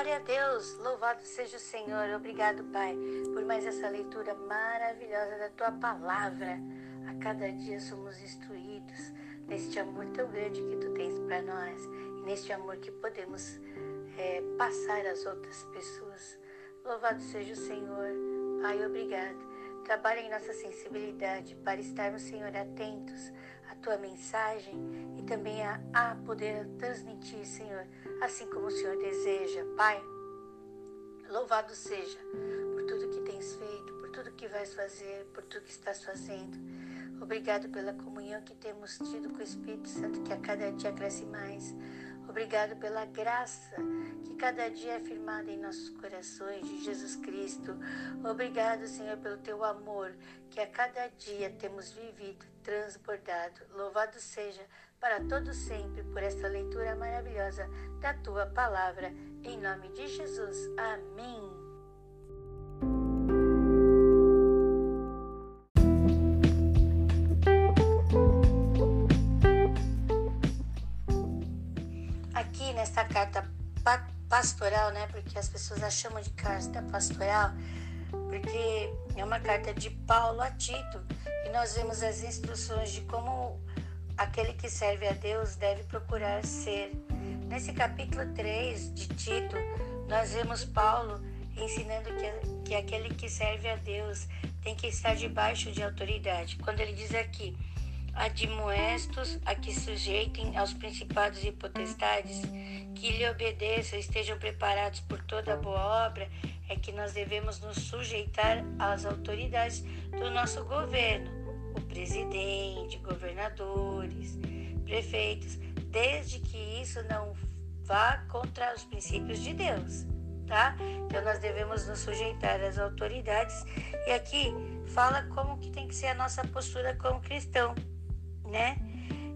Glória a Deus, louvado seja o Senhor. Obrigado, Pai, por mais essa leitura maravilhosa da tua palavra. A cada dia somos instruídos neste amor tão grande que tu tens para nós e neste amor que podemos é, passar às outras pessoas. Louvado seja o Senhor. Pai, obrigado. Trabalha em nossa sensibilidade para estarmos, Senhor, atentos tua mensagem e também a, a poder transmitir, Senhor, assim como o Senhor deseja. Pai, louvado seja por tudo que tens feito, por tudo que vais fazer, por tudo que estás fazendo. Obrigado pela comunhão que temos tido com o Espírito Santo, que a cada dia cresce mais. Obrigado pela graça que cada dia é firmada em nossos corações de Jesus Cristo. Obrigado, Senhor, pelo teu amor que a cada dia temos vivido, transbordado. Louvado seja para todo sempre por esta leitura maravilhosa da tua palavra. Em nome de Jesus. Amém. Pastoral, né? Porque as pessoas a chamam de carta pastoral, porque é uma carta de Paulo a Tito e nós vemos as instruções de como aquele que serve a Deus deve procurar ser. Nesse capítulo 3 de Tito, nós vemos Paulo ensinando que, que aquele que serve a Deus tem que estar debaixo de autoridade. Quando ele diz aqui, admoestos a que sujeitem aos principados e potestades, que lhe obedeçam, estejam preparados por toda boa obra, é que nós devemos nos sujeitar às autoridades do nosso governo, o presidente, governadores, prefeitos, desde que isso não vá contra os princípios de Deus, tá? Então nós devemos nos sujeitar às autoridades e aqui fala como que tem que ser a nossa postura como cristão né?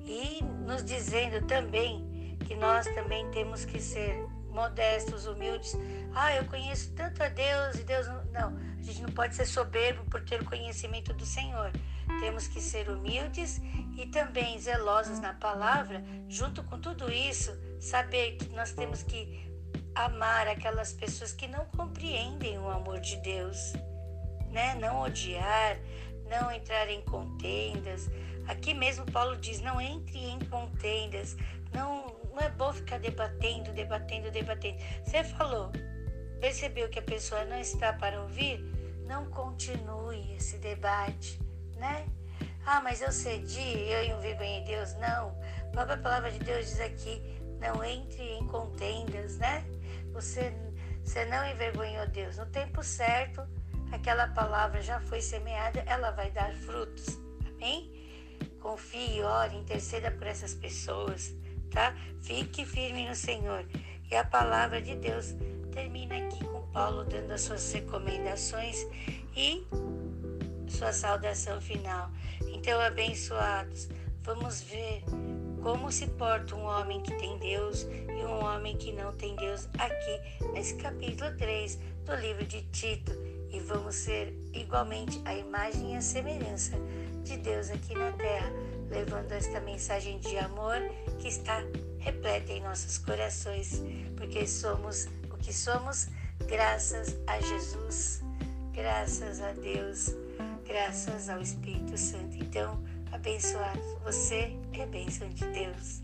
E nos dizendo também que nós também temos que ser modestos, humildes. Ah, eu conheço tanto a Deus e Deus não. Não, a gente não pode ser soberbo por ter o conhecimento do Senhor. Temos que ser humildes e também zelosos na palavra. Junto com tudo isso, saber que nós temos que amar aquelas pessoas que não compreendem o amor de Deus, né? Não odiar, não entrar em contendas, Aqui mesmo Paulo diz: não entre em contendas, não, não é bom ficar debatendo, debatendo, debatendo. Você falou, percebeu que a pessoa não está para ouvir? Não continue esse debate, né? Ah, mas eu cedi, eu envergonhei Deus. Não. A própria palavra de Deus diz aqui: não entre em contendas, né? Você, você não envergonhou Deus. No tempo certo, aquela palavra já foi semeada, ela vai dar frutos. Amém? Confie, ore, interceda por essas pessoas, tá? Fique firme no Senhor. E a palavra de Deus termina aqui com Paulo dando as suas recomendações e sua saudação final. Então, abençoados, vamos ver como se porta um homem que tem Deus e um homem que não tem Deus aqui nesse capítulo 3 do livro de Tito. E vamos ser igualmente a imagem e a semelhança de Deus aqui na terra, levando esta mensagem de amor que está repleta em nossos corações, porque somos o que somos graças a Jesus, graças a Deus, graças ao Espírito Santo. Então, abençoado, você é bênção de Deus.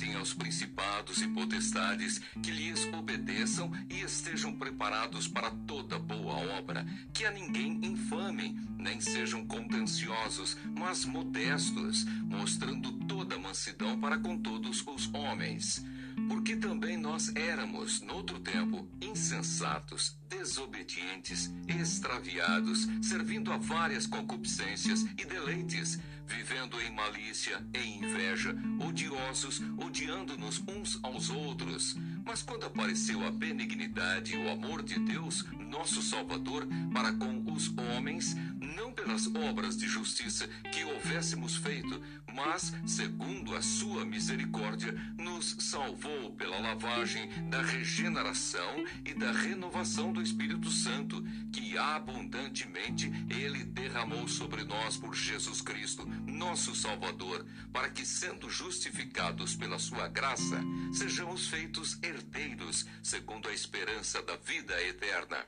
Sujeitem aos principados e potestades, que lhes obedeçam e estejam preparados para toda boa obra, que a ninguém infamem, nem sejam contenciosos, mas modestos, mostrando toda mansidão para com todos os homens. Porque também nós éramos, noutro tempo, insensatos, desobedientes, extraviados, servindo a várias concupiscências e deleites, vivendo em malícia, em inveja, odiosos, odiando-nos uns aos outros. Mas quando apareceu a benignidade e o amor de Deus, nosso Salvador para com os homens, não pelas obras de justiça que houvéssemos feito, mas, segundo a sua misericórdia, nos salvou pela lavagem da regeneração e da renovação do Espírito Santo, que abundantemente ele derramou sobre nós por Jesus Cristo, nosso Salvador, para que, sendo justificados pela sua graça, sejamos feitos herdeiros, segundo a esperança da vida eterna.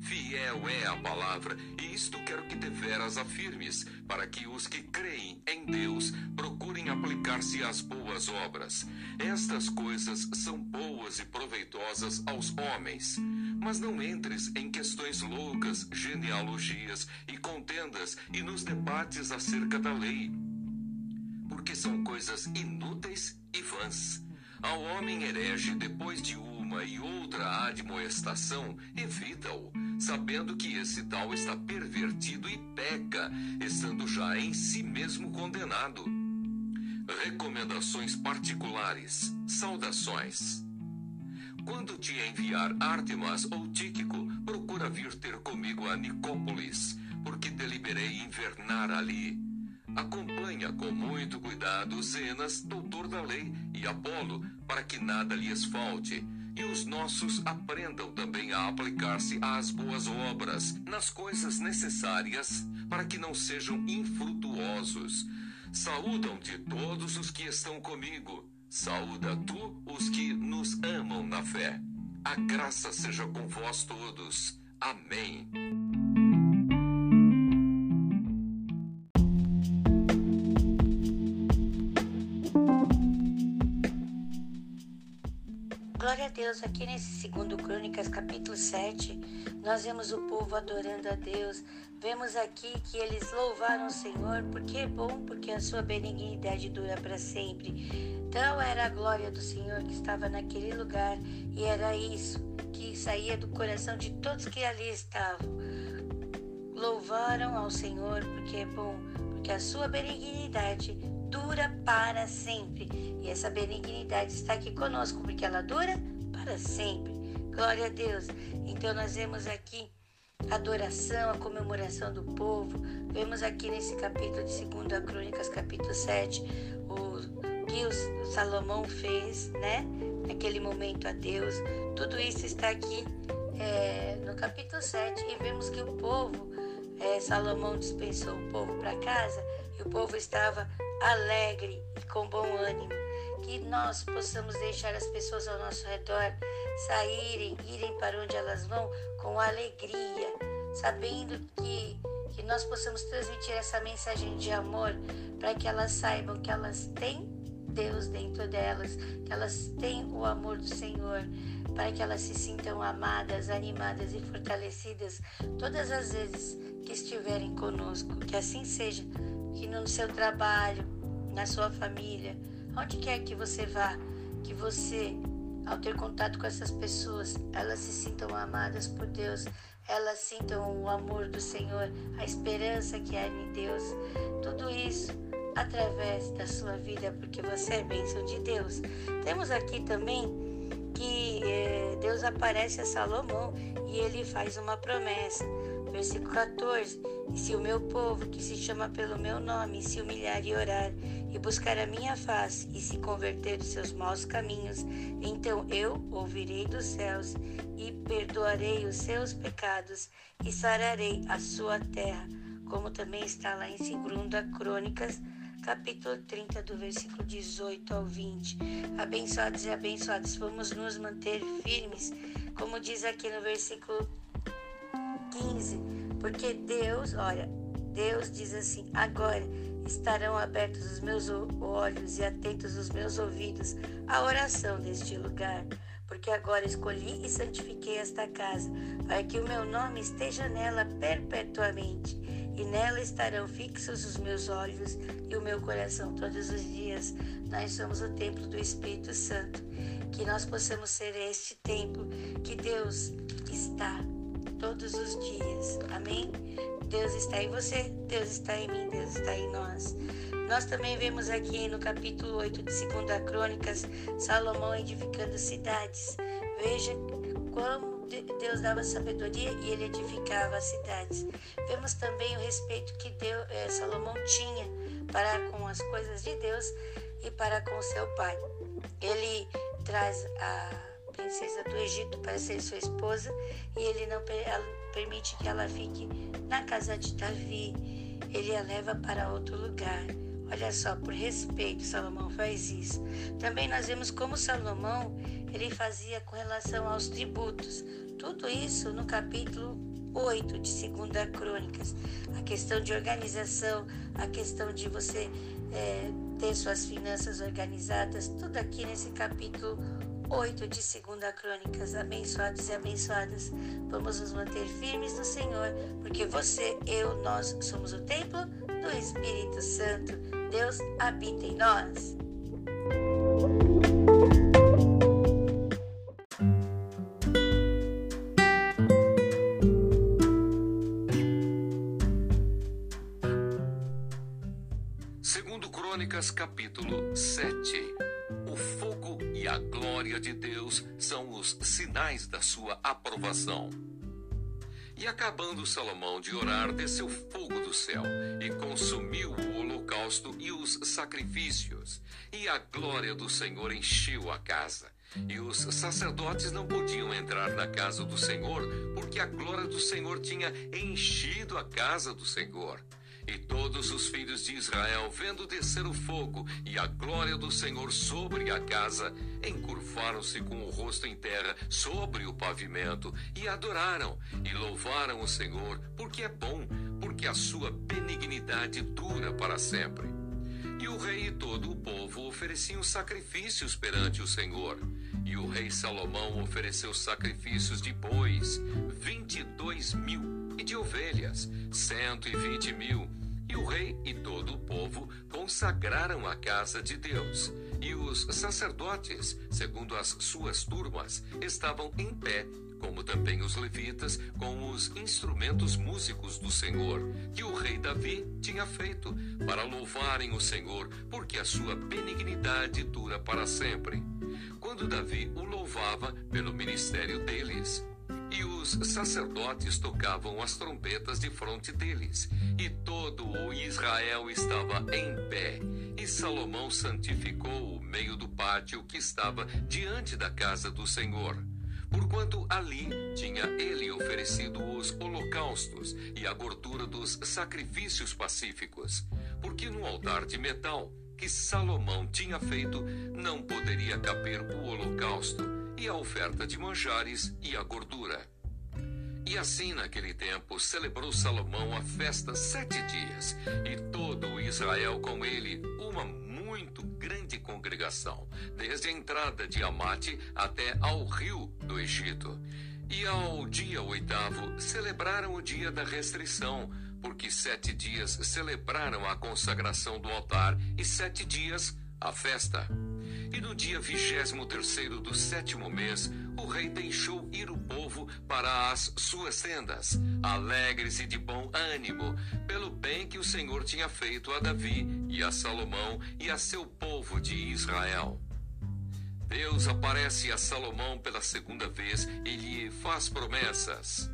Fiel é a palavra, e isto quero que deveras afirmes, para que os que creem em Deus procurem aplicar-se às boas obras. Estas coisas são boas e proveitosas aos homens. Mas não entres em questões loucas, genealogias e contendas e nos debates acerca da lei, porque são coisas inúteis e vãs. Ao homem herege depois de uma e outra admoestação, evita-o sabendo que esse tal está pervertido e peca, estando já em si mesmo condenado. Recomendações particulares. Saudações. Quando te enviar Artemas ou Tíquico, procura vir ter comigo a Nicópolis, porque deliberei invernar ali. Acompanha com muito cuidado Zenas, doutor da lei, e Apolo, para que nada lhes falte e os nossos aprendam também a aplicar-se às boas obras, nas coisas necessárias, para que não sejam infrutuosos. Saúdam de todos os que estão comigo. Saúda tu os que nos amam na fé. A graça seja com vós todos. Amém. Deus, aqui nesse segundo Crônicas, capítulo 7, nós vemos o povo adorando a Deus. Vemos aqui que eles louvaram o Senhor, porque é bom, porque a sua benignidade dura para sempre. Então era a glória do Senhor que estava naquele lugar e era isso que saía do coração de todos que ali estavam. Louvaram ao Senhor, porque é bom, porque a sua benignidade dura para sempre. E essa benignidade está aqui conosco, porque ela dura para sempre. Glória a Deus. Então nós vemos aqui a adoração, a comemoração do povo. Vemos aqui nesse capítulo de 2 Crônicas, capítulo 7, o que o Salomão fez, né? Naquele momento a Deus. Tudo isso está aqui é, no capítulo 7 e vemos que o povo, é, Salomão dispensou o povo para casa e o povo estava alegre e com bom ânimo. Que nós possamos deixar as pessoas ao nosso redor saírem, irem para onde elas vão com alegria, sabendo que, que nós possamos transmitir essa mensagem de amor para que elas saibam que elas têm Deus dentro delas, que elas têm o amor do Senhor, para que elas se sintam amadas, animadas e fortalecidas todas as vezes que estiverem conosco. Que assim seja, que no seu trabalho, na sua família, onde quer que você vá, que você, ao ter contato com essas pessoas, elas se sintam amadas por Deus, elas sintam o amor do Senhor, a esperança que há em Deus. Tudo isso através da sua vida, porque você é bênção de Deus. Temos aqui também que eh, Deus aparece a Salomão e ele faz uma promessa. Versículo 14: E se o meu povo, que se chama pelo meu nome, se humilhar e orar, e buscar a minha face, e se converter dos seus maus caminhos, então eu ouvirei dos céus, e perdoarei os seus pecados, e sararei a sua terra. Como também está lá em 2 Crônicas, capítulo 30, do versículo 18 ao 20. Abençoados e abençoados, vamos nos manter firmes, como diz aqui no versículo 15, porque Deus, olha, Deus diz assim: agora estarão abertos os meus olhos e atentos os meus ouvidos à oração deste lugar. Porque agora escolhi e santifiquei esta casa, para que o meu nome esteja nela perpetuamente, e nela estarão fixos os meus olhos e o meu coração todos os dias. Nós somos o templo do Espírito Santo. Que nós possamos ser este templo que Deus está todos os dias. Amém? Deus está em você, Deus está em mim, Deus está em nós. Nós também vemos aqui no capítulo 8 de 2 Crônicas, Salomão edificando cidades. Veja como Deus dava sabedoria e ele edificava as cidades. Vemos também o respeito que Deus, eh, Salomão tinha para com as coisas de Deus e para com seu pai. Ele traz a princesa do Egito para ser sua esposa e ele não permite que ela fique na casa de Davi. Ele a leva para outro lugar. Olha só, por respeito, Salomão faz isso. Também nós vemos como Salomão ele fazia com relação aos tributos. Tudo isso no capítulo 8 de 2 Crônicas. A questão de organização, a questão de você é, ter suas finanças organizadas, tudo aqui nesse capítulo 8 de 2 Crônicas. Abençoados e abençoadas. Vamos nos manter firmes no Senhor, porque você, eu, nós somos o templo do Espírito Santo. Deus habita em nós. Crônicas capítulo 7 O fogo e a glória de Deus são os sinais da sua aprovação. E acabando Salomão de orar, desceu fogo do céu e consumiu o holocausto e os sacrifícios. E a glória do Senhor encheu a casa. E os sacerdotes não podiam entrar na casa do Senhor, porque a glória do Senhor tinha enchido a casa do Senhor. E todos os filhos de Israel, vendo descer o fogo e a glória do Senhor sobre a casa, encurvaram-se com o rosto em terra sobre o pavimento e adoraram e louvaram o Senhor, porque é bom, porque a sua benignidade dura para sempre. E o rei e todo o povo ofereciam sacrifícios perante o Senhor. E o rei Salomão ofereceu sacrifícios de bois, vinte e dois mil e de ovelhas, cento e vinte mil. E o rei e todo o povo consagraram a casa de Deus. E os sacerdotes, segundo as suas turmas, estavam em pé, como também os levitas, com os instrumentos músicos do Senhor, que o rei Davi tinha feito, para louvarem o Senhor, porque a sua benignidade dura para sempre. Quando Davi o louvava pelo ministério deles, e os sacerdotes tocavam as trombetas de fronte deles, e todo o Israel estava em pé. E Salomão santificou o meio do pátio que estava diante da casa do Senhor. Porquanto ali tinha ele oferecido os holocaustos e a gordura dos sacrifícios pacíficos, porque no altar de metal que Salomão tinha feito não poderia caber o holocausto e a oferta de manjares e a gordura. E assim, naquele tempo, celebrou Salomão a festa sete dias, e todo o Israel com ele, uma muito grande congregação, desde a entrada de Amate até ao rio do Egito. E ao dia oitavo, celebraram o dia da restrição, porque sete dias celebraram a consagração do altar e sete dias a festa. E no dia vigésimo terceiro do sétimo mês, o rei deixou ir o povo para as suas tendas, alegres e de bom ânimo, pelo bem que o Senhor tinha feito a Davi e a Salomão e a seu povo de Israel. Deus aparece a Salomão pela segunda vez e lhe faz promessas.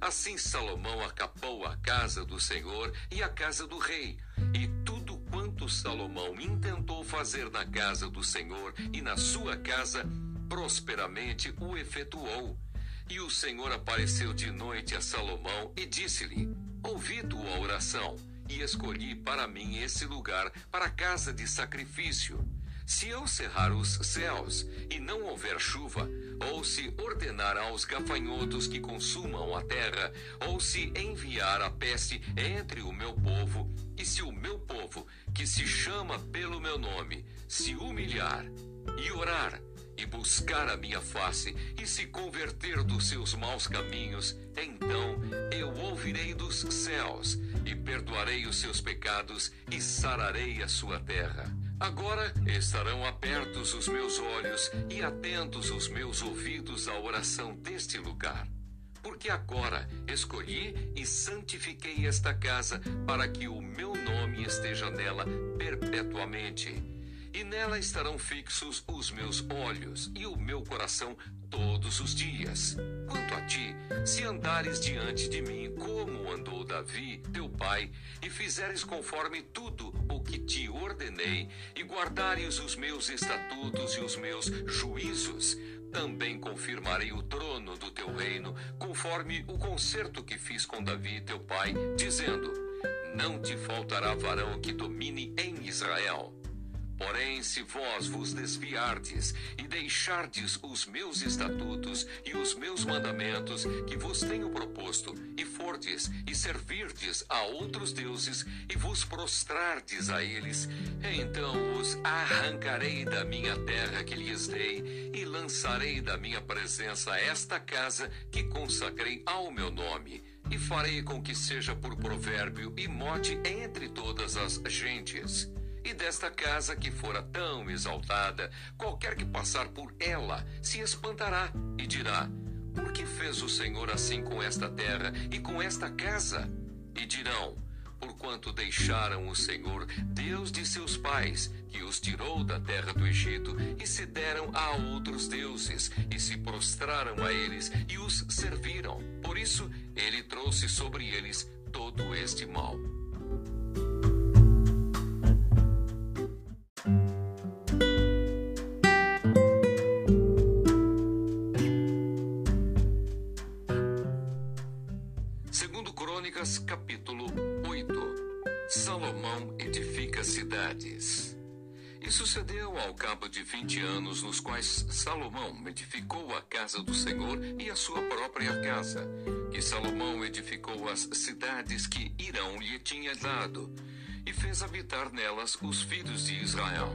Assim Salomão acabou a casa do Senhor e a casa do rei, e Salomão intentou fazer na casa do Senhor e na sua casa, prosperamente o efetuou. E o Senhor apareceu de noite a Salomão e disse-lhe: Ouvi tua oração, e escolhi para mim esse lugar para casa de sacrifício. Se eu cerrar os céus e não houver chuva, ou se ordenar aos gafanhotos que consumam a terra, ou se enviar a peste entre o meu povo, e se o meu povo, que se chama pelo meu nome, se humilhar e orar, e buscar a minha face, e se converter dos seus maus caminhos, então eu ouvirei dos céus, e perdoarei os seus pecados, e sararei a sua terra. Agora estarão abertos os meus olhos e atentos os meus ouvidos à oração deste lugar. Porque agora escolhi e santifiquei esta casa para que o meu nome esteja nela perpetuamente. E nela estarão fixos os meus olhos e o meu coração todos os dias. Quanto a ti, se andares diante de mim como andou Davi, teu pai, e fizeres conforme tudo o que te ordenei, e guardares os meus estatutos e os meus juízos, também confirmarei o trono do teu reino, conforme o concerto que fiz com Davi, teu pai, dizendo: Não te faltará varão que domine em Israel. Porém, se vós vos desviardes e deixardes os meus estatutos e os meus mandamentos que vos tenho proposto, e fordes e servirdes a outros deuses e vos prostrardes a eles, então os arrancarei da minha terra que lhes dei e lançarei da minha presença esta casa que consagrei ao meu nome e farei com que seja por provérbio e mote entre todas as gentes. E desta casa que fora tão exaltada, qualquer que passar por ela se espantará e dirá: Por que fez o Senhor assim com esta terra e com esta casa? E dirão: Porquanto deixaram o Senhor, Deus de seus pais, que os tirou da terra do Egito, e se deram a outros deuses, e se prostraram a eles, e os serviram. Por isso, ele trouxe sobre eles todo este mal. Cidades. E sucedeu ao cabo de vinte anos, nos quais Salomão edificou a casa do Senhor e a sua própria casa, que Salomão edificou as cidades que Irão lhe tinha dado, e fez habitar nelas os filhos de Israel.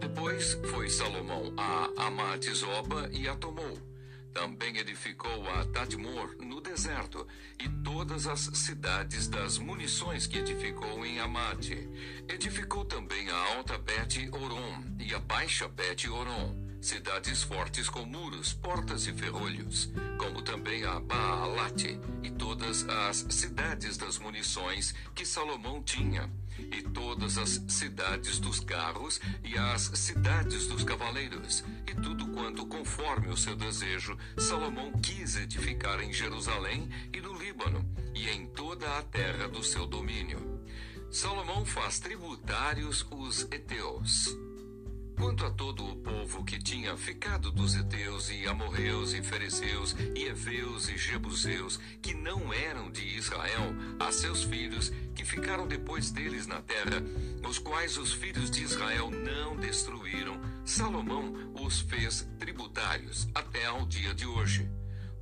Depois foi Salomão a Amate-Zoba e a tomou também edificou a Tadmor no deserto e todas as cidades das munições que edificou em Amate. Edificou também a alta Bet-Oron e a baixa Bet-Oron cidades fortes com muros, portas e ferrolhos, como também a Baalate e todas as cidades das munições que Salomão tinha, e todas as cidades dos carros e as cidades dos cavaleiros, e tudo quanto conforme o seu desejo Salomão quis edificar em Jerusalém e no Líbano e em toda a terra do seu domínio. Salomão faz tributários os heteus Quanto a todo o povo que tinha ficado dos Eteus e Amorreus e Fereceus e Eveus e Jebuseus, que não eram de Israel, a seus filhos, que ficaram depois deles na terra, os quais os filhos de Israel não destruíram, Salomão os fez tributários até ao dia de hoje.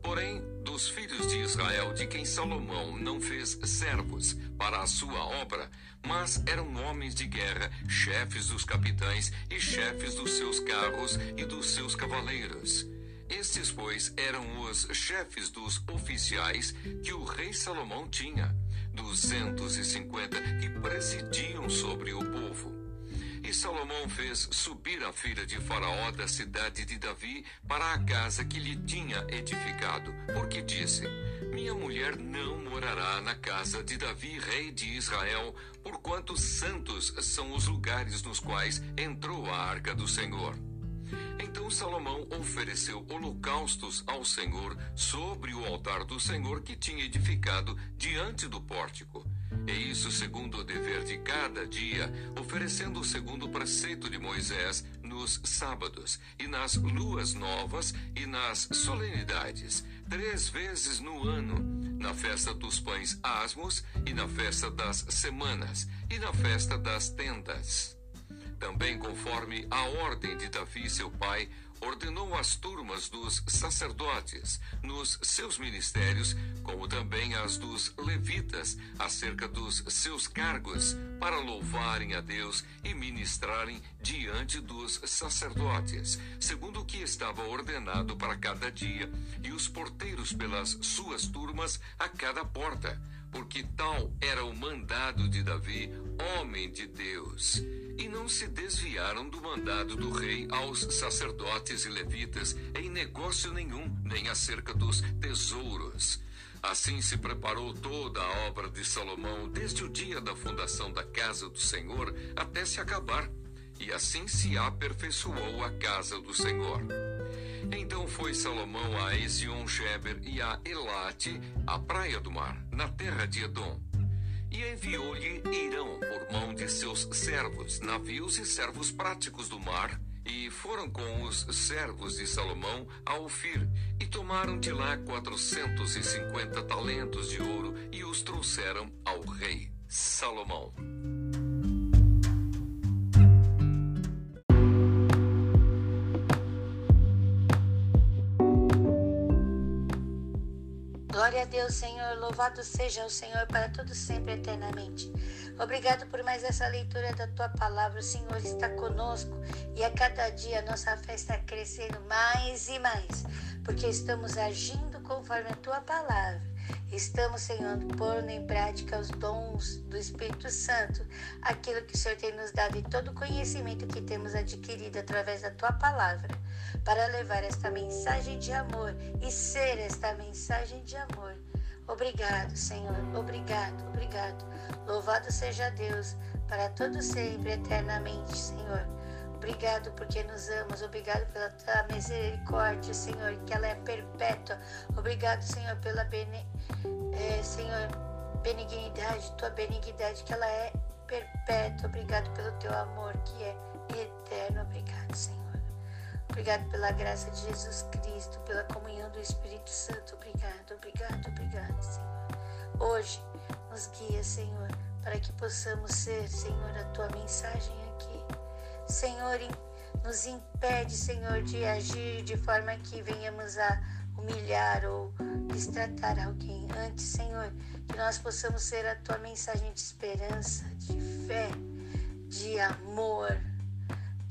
Porém, dos filhos de Israel, de quem Salomão não fez servos para a sua obra, mas eram homens de guerra, chefes dos capitães e chefes dos seus carros e dos seus cavaleiros. Estes, pois, eram os chefes dos oficiais que o rei Salomão tinha, duzentos e cinquenta que presidiam sobre o povo. E Salomão fez subir a filha de Faraó da cidade de Davi para a casa que lhe tinha edificado, porque disse: minha mulher não morará na casa de Davi, rei de Israel, porquanto santos são os lugares nos quais entrou a arca do Senhor. Então Salomão ofereceu holocaustos ao Senhor sobre o altar do Senhor que tinha edificado diante do pórtico. E isso segundo o dever de cada dia, oferecendo segundo o preceito de Moisés nos sábados, e nas luas novas e nas solenidades, três vezes no ano, na festa dos pães asmos e na festa das semanas e na festa das tendas. Também conforme a ordem de Davi, seu pai, ordenou as turmas dos sacerdotes nos seus ministérios, como também as dos levitas, acerca dos seus cargos, para louvarem a Deus e ministrarem diante dos sacerdotes, segundo o que estava ordenado para cada dia, e os porteiros pelas suas turmas a cada porta, porque tal era o mandado de Davi, homem de Deus e não se desviaram do mandado do rei aos sacerdotes e levitas em negócio nenhum, nem acerca dos tesouros. Assim se preparou toda a obra de Salomão, desde o dia da fundação da casa do Senhor até se acabar. e assim se aperfeiçoou a casa do Senhor. Então foi Salomão a Ezion-Geber e a Elate, a praia do mar, na terra de Edom. E enviou-lhe Irão por mão de seus servos, navios e servos práticos do mar, e foram com os servos de Salomão a Ofir, e tomaram de lá quatrocentos e cinquenta talentos de ouro, e os trouxeram ao rei Salomão. A Deus, Senhor. Louvado seja o Senhor para todo sempre eternamente. Obrigado por mais essa leitura da tua palavra. O Senhor está conosco e a cada dia a nossa fé está crescendo mais e mais, porque estamos agindo conforme a tua palavra. Estamos, Senhor, pondo em prática os dons do Espírito Santo, aquilo que o Senhor tem nos dado e todo o conhecimento que temos adquirido através da tua palavra para levar esta mensagem de amor e ser esta mensagem de amor. Obrigado, Senhor. Obrigado, obrigado. Louvado seja Deus para todo sempre, eternamente, Senhor. Obrigado porque nos amas. Obrigado pela tua misericórdia, Senhor, que ela é perpétua. Obrigado, Senhor, pela bene, é, Senhor, benignidade, tua benignidade, que ela é perpétua. Obrigado pelo teu amor, que é eterno. Obrigado, Senhor. Obrigado pela graça de Jesus Cristo, pela comunhão do Espírito Santo. Obrigado, obrigado, obrigado, Senhor. Hoje, nos guia, Senhor, para que possamos ser, Senhor, a tua mensagem aqui. Senhor, nos impede, Senhor, de agir de forma que venhamos a humilhar ou destratar alguém. Antes, Senhor, que nós possamos ser a tua mensagem de esperança, de fé, de amor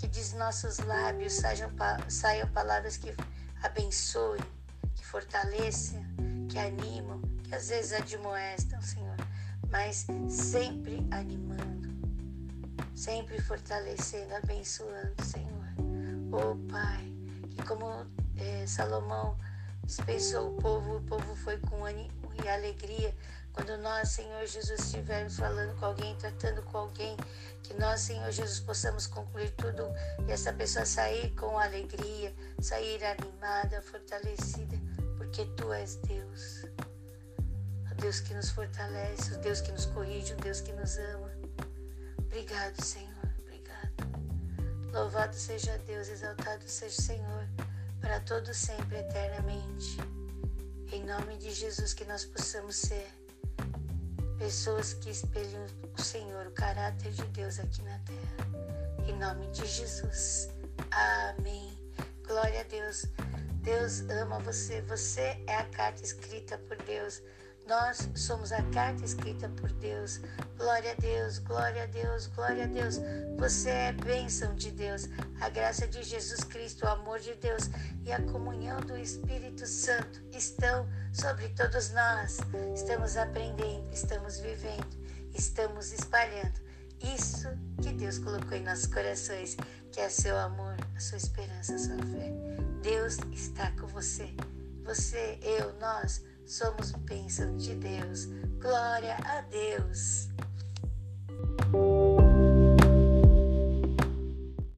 que de nossos lábios saiam, saiam palavras que abençoem, que fortaleçam, que animam, que às vezes admoestam, Senhor, mas sempre animando, sempre fortalecendo, abençoando, Senhor. Oh Pai, que como é, Salomão dispensou o povo, o povo foi com ânimo e alegria quando nós, Senhor Jesus, estivermos falando com alguém, tratando com alguém, que nós, Senhor Jesus, possamos concluir tudo e essa pessoa sair com alegria, sair animada, fortalecida, porque Tu és Deus. O Deus que nos fortalece, o Deus que nos corrige, o Deus que nos ama. Obrigado, Senhor. Obrigado. Louvado seja Deus, exaltado seja o Senhor, para todo sempre, eternamente. Em nome de Jesus, que nós possamos ser pessoas que espelham o Senhor, o caráter de Deus aqui na terra. Em nome de Jesus. Amém. Glória a Deus. Deus ama você. Você é a carta escrita por Deus nós somos a carta escrita por Deus. Glória a Deus, glória a Deus, glória a Deus. Você é bênção de Deus. A graça de Jesus Cristo, o amor de Deus e a comunhão do Espírito Santo estão sobre todos nós. Estamos aprendendo, estamos vivendo, estamos espalhando isso que Deus colocou em nossos corações, que é seu amor, a sua esperança, a sua fé. Deus está com você. Você, eu, nós Somos bênção de Deus. Glória a Deus.